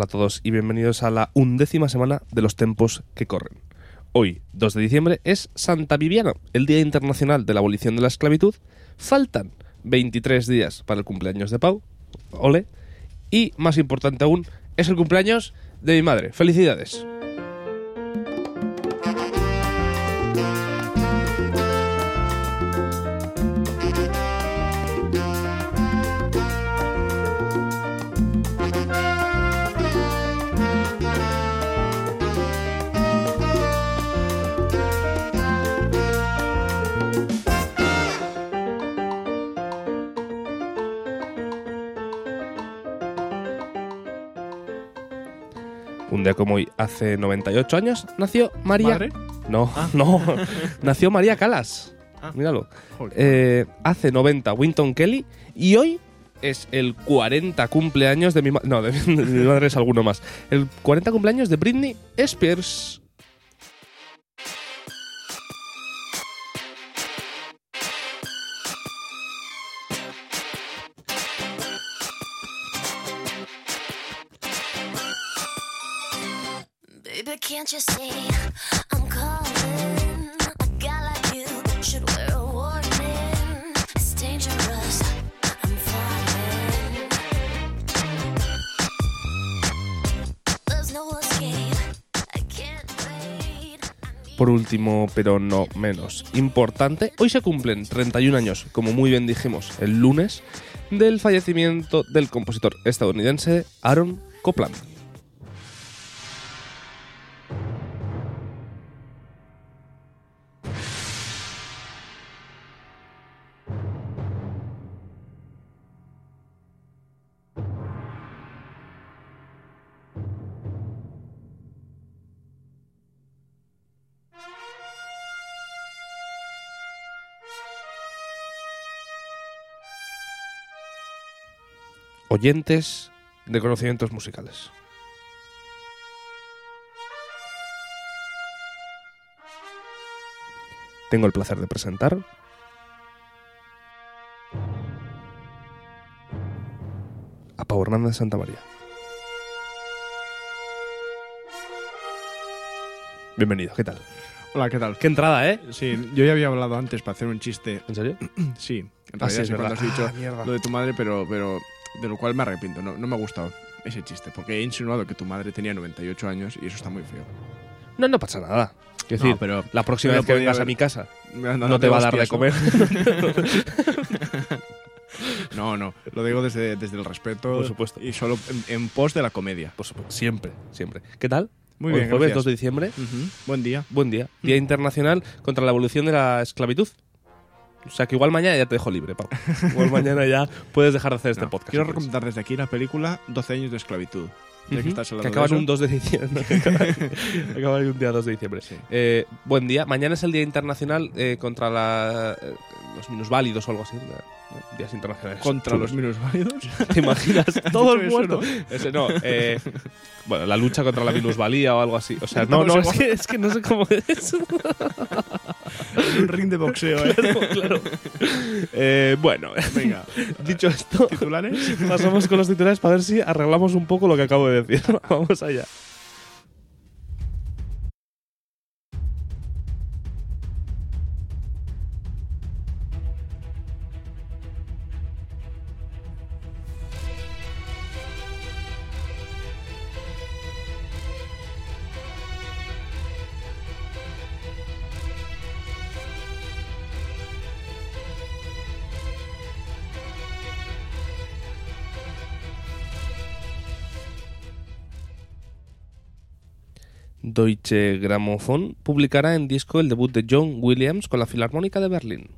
Hola a todos y bienvenidos a la undécima semana de los tiempos que corren. Hoy, 2 de diciembre, es Santa Viviana, el Día Internacional de la Abolición de la Esclavitud. Faltan 23 días para el cumpleaños de Pau, ole, y más importante aún, es el cumpleaños de mi madre. ¡Felicidades! Día como hoy, hace 98 años, nació María. ¿Madre? No, no. nació María Calas. Ah. Míralo. Eh, hace 90 Winton Kelly y hoy es el 40 cumpleaños de mi madre. No, de, mi- de mi madre es alguno más. El 40 cumpleaños de Britney Spears. Por último, pero no menos importante, hoy se cumplen 31 años, como muy bien dijimos el lunes, del fallecimiento del compositor estadounidense Aaron Copland. Oyentes de conocimientos musicales. Tengo el placer de presentar a Pau Hernández Santa María. Bienvenido, ¿qué tal? Hola, ¿qué tal? Qué entrada, ¿eh? Sí, yo ya había hablado antes para hacer un chiste. ¿En serio? Sí, en Ah, sí, realidad sí, cuando has dicho Ah, lo de tu madre, pero, pero de lo cual me arrepiento. No, no me ha gustado ese chiste, porque he insinuado que tu madre tenía 98 años y eso está muy feo. No, no pasa nada. Es decir, No, pero la próxima pero vez que vengas a mi casa No, no, te va a dar de comer. No, no, lo digo desde, desde el respeto. Por supuesto. Y solo en, en pos de la comedia. Por supuesto, siempre, siempre. ¿Qué tal? Muy Hoy bien, jueves gracias. 2 de diciembre. Buen día. Buen día. Día Internacional contra la Evolución de la Esclavitud. O sea que igual mañana ya te dejo libre, Pau. Igual mañana ya puedes dejar de hacer este No, podcast. Quiero recomendar desde aquí la película 12 años de esclavitud. Que que acaban un 2 de diciembre. acaban- acaban un día 2 de diciembre. Sí. Eh, buen día. Mañana es el Día Internacional eh, contra la, eh, los minusválidos o algo así. ¿No? Días internacionales. Contra chulos. los minusválidos. ¿Te imaginas? Todo el dicho eso, muerto. Ese no. eh, bueno, la lucha contra la minusvalía o algo así. O sea, no, Estamos no, es que, es que no sé cómo es. un ring de boxeo, ¿eh? claro, claro. Eh, bueno, Venga, dicho esto, titulares. pasamos con los titulares para ver si arreglamos un poco lo que acabo de decir. Vamos allá. Deutsche Grammophon publicará en disco el debut de John Williams con la Filarmónica de Berlín.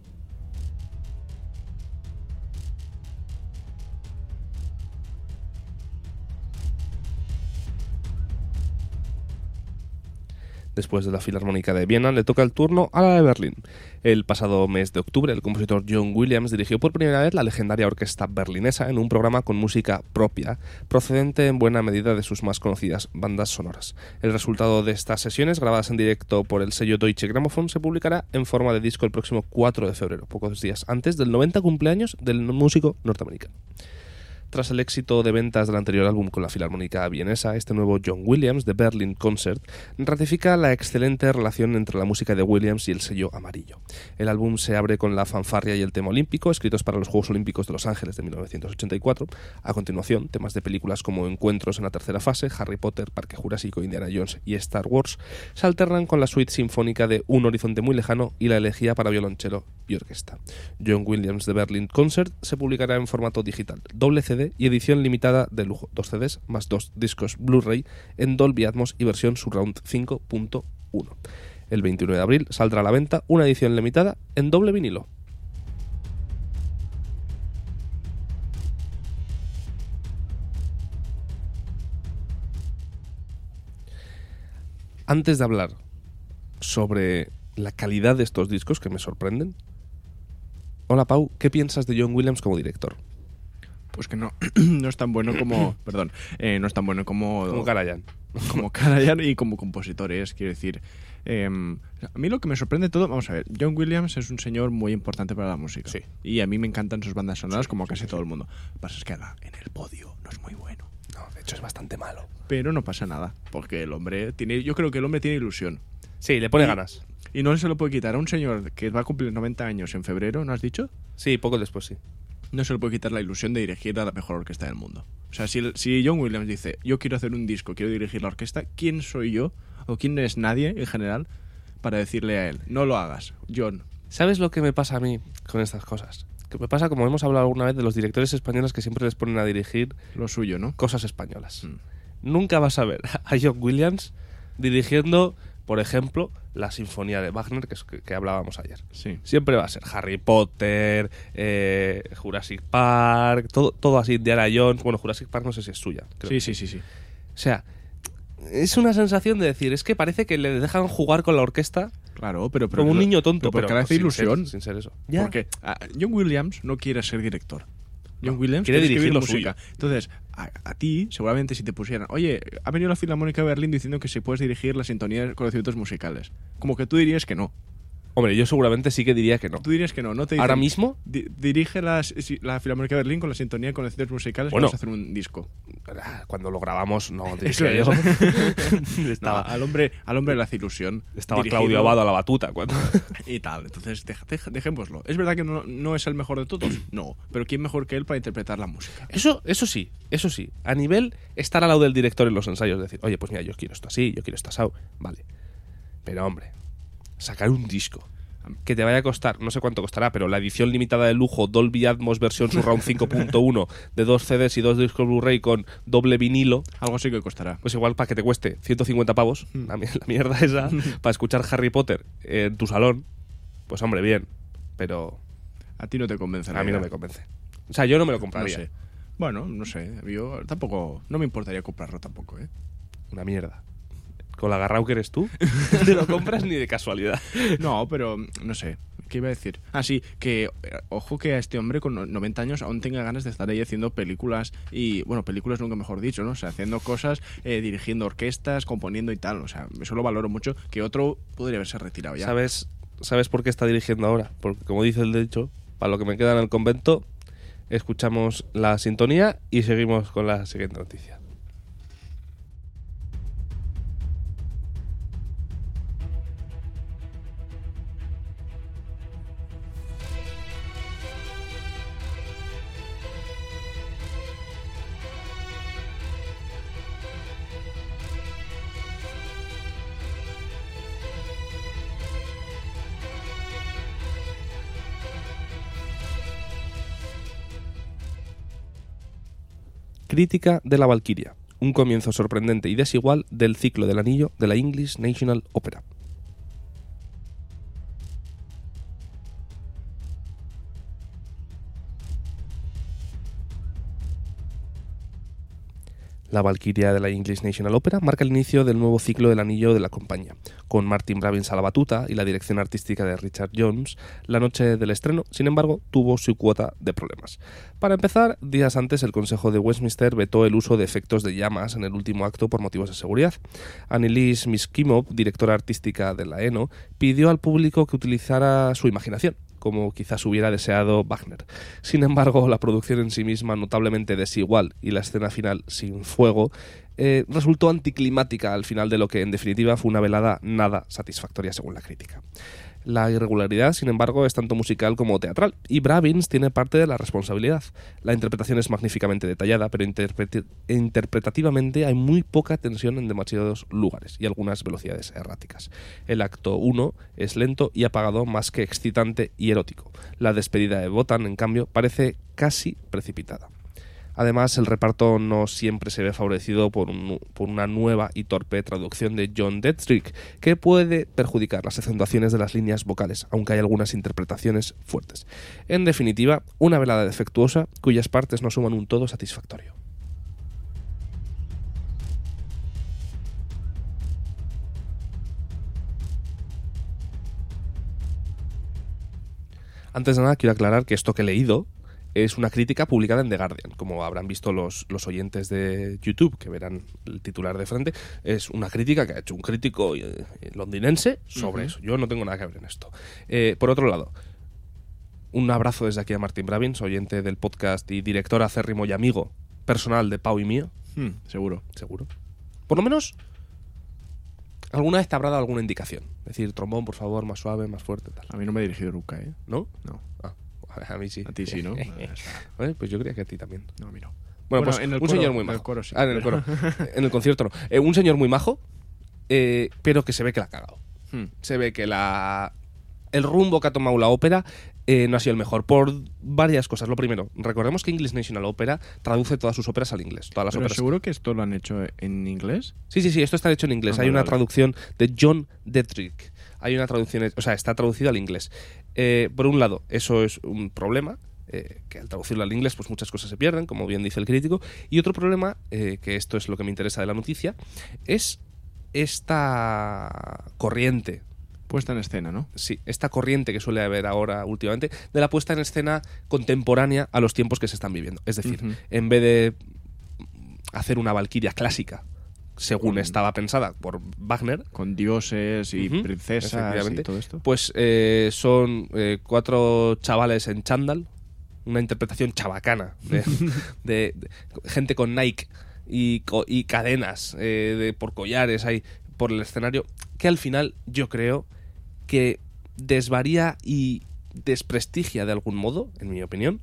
Después de la Filarmónica de Viena, le toca el turno a la de Berlín. El pasado mes de octubre, el compositor John Williams dirigió por primera vez la legendaria orquesta berlinesa en un programa con música propia, procedente en buena medida de sus más conocidas bandas sonoras. El resultado de estas sesiones, grabadas en directo por el sello Deutsche Grammophon, se publicará en forma de disco el próximo 4 de febrero, pocos días antes del 90 cumpleaños del músico norteamericano. Tras el éxito de ventas del anterior álbum con la Filarmónica Vienesa, este nuevo John Williams de Berlin Concert ratifica la excelente relación entre la música de Williams y el sello amarillo. El álbum se abre con la fanfarria y el tema olímpico, escritos para los Juegos Olímpicos de Los Ángeles de 1984. A continuación, temas de películas como Encuentros en la tercera fase, Harry Potter, Parque Jurásico, Indiana Jones y Star Wars se alternan con la suite sinfónica de Un horizonte muy lejano y la elegía para violonchelo y orquesta. John Williams de Berlin Concert se publicará en formato digital, doble CD y edición limitada de lujo, dos CDs más dos discos Blu-ray en Dolby Atmos y versión Surround 5.1. El 29 de abril saldrá a la venta una edición limitada en doble vinilo. Antes de hablar sobre la calidad de estos discos que me sorprenden, hola Pau, ¿qué piensas de John Williams como director? Pues que no, no es tan bueno como. perdón, eh, no es tan bueno como. Como Karajan. como Karajan y como compositores, quiero decir. em, a mí lo que me sorprende todo, vamos a ver, John Williams es un señor muy importante para la música. Sí. Y a mí me encantan sus bandas sonoras, como casi todo el mundo. Lo que pasa es que ahora en el podio no es muy bueno. No, de hecho es bastante malo. Pero no pasa nada, porque el hombre tiene. Yo creo que el hombre tiene ilusión. Sí, le pone Y- ganas. Y no se lo puede quitar a un señor que va a cumplir 90 años en febrero, ¿no has dicho? Sí, poco después sí. No se le puede quitar la ilusión de dirigir a la mejor orquesta del mundo. O sea, si, si John Williams dice, yo quiero hacer un disco, quiero dirigir la orquesta, ¿quién soy yo? ¿O quién es nadie en general para decirle a él, no lo hagas, John? ¿Sabes lo que me pasa a mí con estas cosas? Que me pasa como hemos hablado alguna vez de los directores españoles que siempre les ponen a dirigir Lo suyo, ¿no? cosas españolas. Mm. Nunca vas a ver a John Williams dirigiendo, por ejemplo, la sinfonía de Wagner que, que- hablábamos ayer. Sí. Siempre va a ser Harry Potter, eh, Jurassic Park, todo, todo así, Indiana Jones. Bueno, Jurassic Park no sé si es suya. creo Sí, sí, sí, sí. O sea, es una sensación de decir, es que parece que le dejan jugar con la orquesta Claro, pero... pero como un niño tonto, pero pero, hace ilusión. ser- sin ser eso. Porque ah, John Williams no quiere ser director. John Williams quiere dirigir música. Entonces, a, a ti, seguramente si te pusieran, oye, ha venido la Filarmónica de Berlín diciendo que si puedes dirigir la sintonía de conocimientos musicales. Como que tú dirías que no. Hombre, yo seguramente sí que diría que no. Tú dirías que no, no te dicen, Ahora mismo, Di- dirige las- la Filarmónica de Berlín con la sintonía de conocimientos musicales Bueno. vamos a hacer un disco. ah, cuando lo grabamos, no Eso yo. No, estaba al hombre al hombre le hace ilusión. estaba Claudio Abado a la batuta. Cuando... Y tal. Entonces, deja- deja- dejémoslo. ¿Es verdad que no, no es el mejor de todos? No. Pero ¿quién mejor que él para interpretar la música? Eso, eso sí, eso sí. A nivel estar al lado del director en los ensayos, decir, oye, pues mira, yo quiero esto así, yo quiero esto así, vale. Pero hombre, sacar un disco que te vaya a costar, no sé cuánto costará, pero la edición limitada de lujo Dolby Atmos versión Surround 5.1 de dos CDs y dos discos Blu-ray con doble vinilo, Algo sí que costará. pues igual para que te cueste 150 pavos, la, mi- la mierda esa, para escuchar Harry Potter en tu salón, pues hombre, bien. Pero A ti no te convence. a mí no me convence. O sea, yo no me lo No compraría. sé. Bueno, no sé. Yo tampoco. No me importaría comprarlo tampoco, ¿eh? Una mierda. Con la agarrao que eres tú, no te lo compras ni de casualidad. No, pero no sé. ¿Qué iba a decir? Ah, sí, que eh, ojo que a este hombre con no- 90 años aún tenga ganas de estar ahí haciendo películas y, bueno, películas nunca mejor dicho, ¿no? O sea, haciendo cosas, eh, dirigiendo orquestas, componiendo y tal. O sea, eso lo valoro mucho. Que otro podría haberse retirado ya. ¿Sabes, ¿Sabes por qué está dirigiendo ahora? Porque, como dice el dicho, para lo que me queda en el convento, escuchamos la sintonía y seguimos con la siguiente noticia. Crítica de la Valquiria. un comienzo sorprendente y desigual del ciclo del anillo de la English National Opera. La Valquiria de la English National Opera marca el inicio del nuevo ciclo del anillo de la compañía. Con Martin Bravins a la batuta y la dirección artística de Richard Jones, la noche del estreno, sin embargo, tuvo su cuota de problemas. Para empezar, días antes el Consejo de Westminster vetó el uso de efectos de llamas en el último acto por motivos de seguridad. Annelies Miskimov, directora artística de la ENO, pidió al público que utilizara su imaginación como quizás hubiera deseado Wagner. Sin embargo, la producción en sí misma notablemente desigual y la escena final sin fuego eh, resultó anticlimática al final de lo que en definitiva fue una velada nada satisfactoria según la crítica. La irregularidad, sin embargo, es tanto musical como teatral, y Bravins tiene parte de la responsabilidad. La interpretación es magníficamente detallada, pero interpretativamente hay muy poca tensión en demasiados lugares y algunas velocidades erráticas. El acto 1 es lento y apagado más que excitante y erótico. La despedida de Botan, en cambio, parece casi precipitada. Además, el reparto no siempre se ve favorecido por, por una nueva y torpe traducción de John Detrick, que puede perjudicar las acentuaciones de las líneas vocales, aunque hay algunas interpretaciones fuertes. En definitiva, una velada defectuosa cuyas partes no suman un todo satisfactorio. Antes de nada, quiero aclarar que esto que he leído es una crítica publicada en The Guardian. Como habrán visto los, los oyentes de YouTube, que verán el titular de frente, es una crítica que ha hecho un crítico eh, londinense sobre eso. Yo no tengo nada que ver en esto. Eh, por otro lado, un abrazo desde aquí a Martin Bravins, oyente del podcast y director acérrimo y amigo personal de Pau y mío, Hmm, seguro. seguro. Por lo menos, alguna vez te habrá dado alguna indicación. Decir, trombón, por favor, más suave, más fuerte, tal. A mí no me he dirigido nunca, ¿eh? ¿No? No. Ah, a mí sí. A ti sí, ¿no? Eh, pues yo creía que a ti también. no, a mí no. Bueno, Bueno, pues en el un coro- señor muy en el majo. coro sí, Ah, en el coro. en el concierto no. Eh, un señor muy majo, eh, pero que se ve que la ha cagado. Hmm. Se ve que la el rumbo que ha tomado la ópera eh, no ha sido el mejor por varias cosas. Lo primero, recordemos que English National Opera traduce todas sus óperas al inglés. Todas las Pero óperas. seguro que esto lo han hecho en inglés. Sí, sí, sí, esto está hecho en inglés. Ah, Hay vale, una vale. traducción de John Detrick. Hay una traducción, o sea, está traducido al inglés. Eh, por un lado, eso es un problema, eh, que al traducirlo al inglés, pues muchas cosas se pierden, como bien dice el crítico. Y otro problema, eh, que esto es lo que me interesa de la noticia, es esta corriente Puesta en escena, ¿no? sí, esta corriente que suele haber ahora últimamente de la puesta en escena contemporánea a los tiempos que se están viviendo. Es decir, en vez de hacer una valquiria clásica, según Con- estaba pensada por Wagner, Con dioses y princesas y todo esto. pues eh, son eh, cuatro chavales en chándal, una interpretación chabacana de, de- de gente con Nike y, cadenas eh, de, por collares ahí por el escenario, que al final yo creo que desvaría y desprestigia de algún modo, en mi opinión,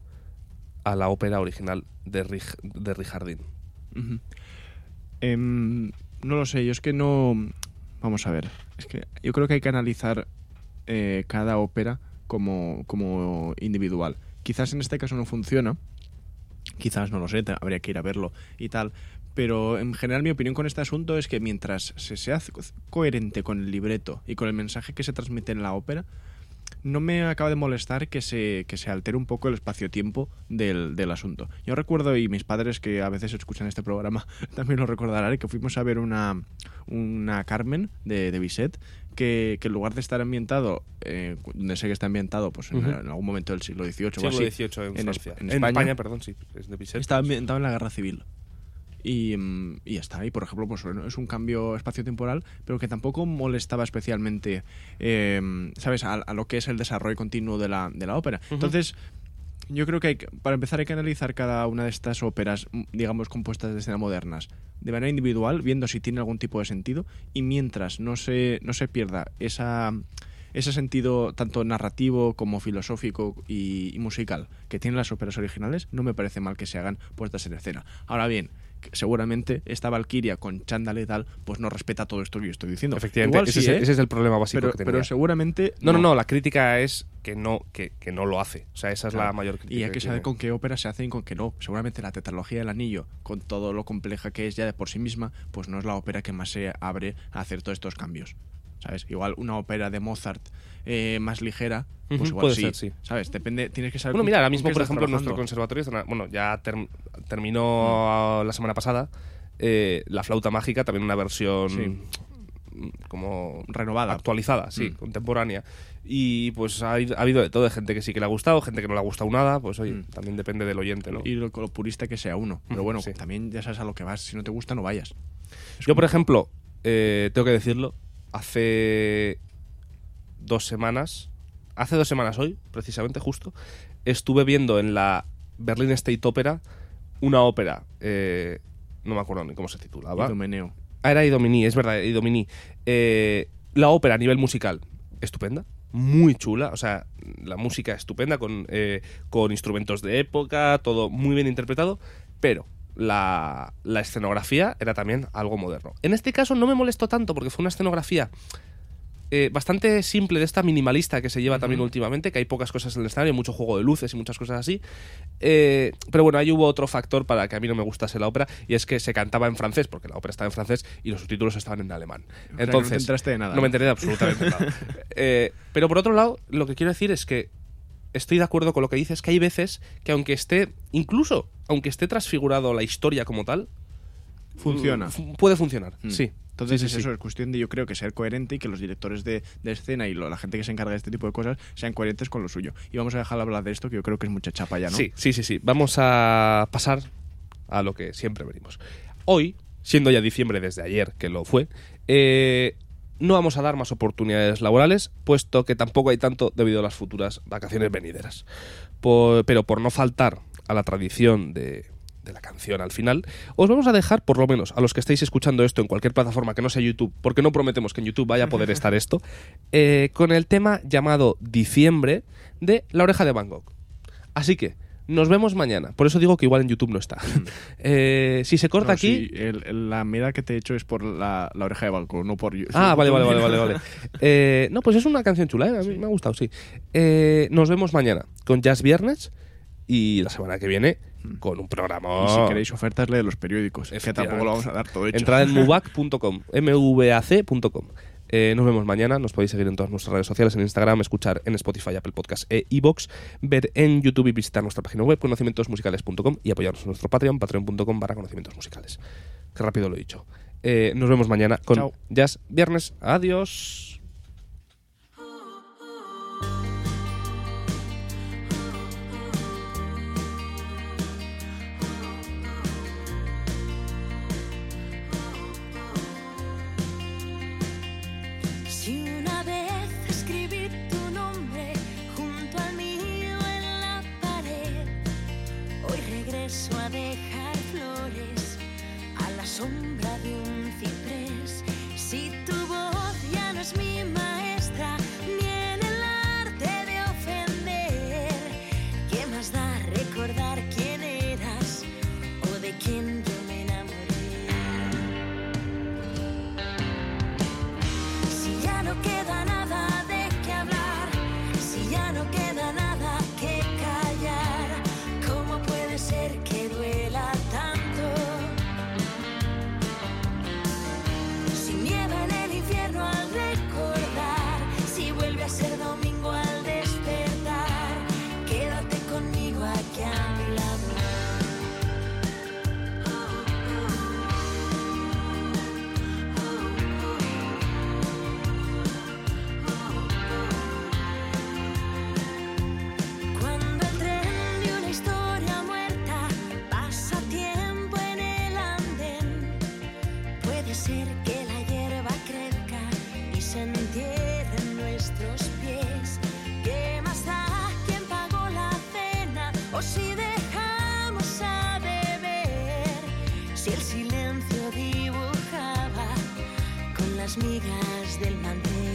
a la ópera original de, Rig- de Rijardín. Ujú. Em, no lo sé, yo es que no... Vamos a ver, es que yo creo que hay que analizar eh, cada ópera como, como individual. Quizás en este caso no funciona, quizás no lo sé, habría que ir a verlo y tal, pero en general mi opinión con este asunto es que mientras se sea co- coherente con el libreto y con el mensaje que se transmite en la ópera, no me acaba de molestar que se, que se altere un poco el espacio-tiempo del, del asunto. Yo recuerdo, y mis padres que a veces escuchan este programa también lo recordarán, que fuimos a ver una, una Carmen de, de Bizet, que, que en lugar de estar ambientado, eh, donde sé que está ambientado pues en, algún momento del siglo XVIII o Siglo así, XVIII en, en Francia. Espa- en España. perdón, sí, es de Bizet. estaba ambientado en la guerra civil. Y, mm, y ya está. Y por ejemplo, pues es un cambio espacio-temporal, pero que tampoco molestaba especialmente, eh, ¿sabes?, a, a lo que es el desarrollo continuo de la, de la ópera. Entonces, yo creo que, hay que- para empezar hay que analizar cada una de estas óperas, mm, digamos, compuestas de escena modernas, de manera individual, viendo si tiene algún tipo de sentido, y mientras no se, no se pierda esa ese sentido tanto narrativo como filosófico y, y musical que tienen las óperas originales, no me parece mal que se hagan puestas en escena. Ahora bien, seguramente esta Valkyria con chándal y tal, pues no respeta todo esto que yo estoy diciendo. Efectivamente, Igual ese, sí, es, ¿eh? ese es el problema básico pero, que pero tenía. seguramente no, no, no, la crítica es que no, que, que no lo hace. O sea, esa es la mayor crítica. Y hay que saber tiene. con qué ópera se hace y con qué no. Seguramente la tetralogía del anillo, con todo lo compleja que es ya de por sí misma, pues no es la ópera que más se abre a hacer todos estos cambios. ¿Sabes? Igual una ópera de Mozart eh, más ligera, pues igual puede sí, ser, sí. ¿Sabes? Depende, tienes que saber. Bueno, con- mira, ahora mismo, por ejemplo, en nuestro trabajando. conservatorio, bueno, ya term- terminó la semana pasada eh, la flauta mágica, también una versión Sí. mm, como Renovada. actualizada, sí, Mm. contemporánea. Y pues ha, ha habido de todo, de gente que sí que le ha gustado, gente que no le ha gustado nada, pues oye, Mm. también depende del oyente, ¿no? Y lo, lo purista que sea uno. Pero bueno, sí. también ya sabes a lo que vas. Si no te gusta, no vayas. Es Yo, por ejemplo, eh, tengo que decirlo, hace dos semanas, hace dos semanas hoy, precisamente, justo, estuve viendo en la Berlin State Opera una ópera, eh, no me acuerdo ni cómo se titulaba. Idomeneo. Ah, era Idomini, es verdad, Idomini. Eh, la ópera a nivel musical, estupenda, muy chula, o sea, la música estupenda, con, eh, con instrumentos de época, todo muy bien interpretado, pero la, la escenografía era también algo moderno. En este caso no me molestó tanto porque fue una escenografía eh, bastante simple de esta minimalista que se lleva también últimamente, que hay pocas cosas en el escenario, mucho juego de luces y muchas cosas así. Eh, pero bueno, ahí hubo otro factor para que a mí no me gustase la ópera y es que se cantaba en francés, porque la ópera estaba en francés y los subtítulos estaban en alemán. sea, que no te Entonces, enteraste de nada, No ¿no? me enteré de absolutamente nada. Eh, pero por otro lado, lo que quiero decir es que estoy de acuerdo con lo que dices, que hay veces que aunque esté, incluso aunque esté transfigurado la historia como tal, Funciona. mm, puede funcionar, Mm. sí. Entonces Sí, es sí, sí. eso, es cuestión de yo creo que ser coherente y que los directores de, de escena y lo- la gente que se encarga de este tipo de cosas sean coherentes con lo suyo. Y vamos a dejar de hablar de esto, que yo creo que es mucha chapa ya, ¿no? Sí, sí, sí, sí. Vamos a pasar a lo que siempre venimos. Hoy, siendo ya diciembre desde ayer, que lo fue, eh, no vamos a dar más oportunidades laborales, puesto que tampoco hay tanto debido a las futuras vacaciones venideras. Por- pero por no faltar a la tradición de, de la canción al final, os vamos a dejar, por lo menos a los que estáis escuchando esto en cualquier plataforma que no sea YouTube, porque no prometemos que en YouTube vaya a poder estar esto, eh, con el tema llamado Diciembre de La Oreja de Van Gogh. Así que nos vemos mañana. Por eso digo que igual en YouTube no está. Eh, si se corta No, aquí. sí, el- el- la mira que te he hecho es por la, la oreja de balcón, no por YouTube. Ah, vale, vale, vale, vale, vale. Eh, no, pues es una canción chula, ¿eh? A mí me ha gustado, sí. Eh, nos vemos mañana con Jazz Viernes y la semana que viene con un programa. Y si queréis ofertas, leed los periódicos. Es que tampoco lo vamos a dar todo hecho. Entrad en mubac.com, mvac.com. Eh, nos vemos mañana. Nos podéis seguir en todas nuestras redes sociales, en Instagram, escuchar en Spotify, Apple Podcast e iBox, ver en YouTube y visitar nuestra página web conocimientosmusicales.com y apoyarnos en nuestro Patreon, patreon.com barra conocimientos musicales. Qué rápido lo he dicho. Eh, nos vemos mañana con Chao. Jazz Viernes. Adiós. Regreso a dejar flores a la sombra de las migas del mantel.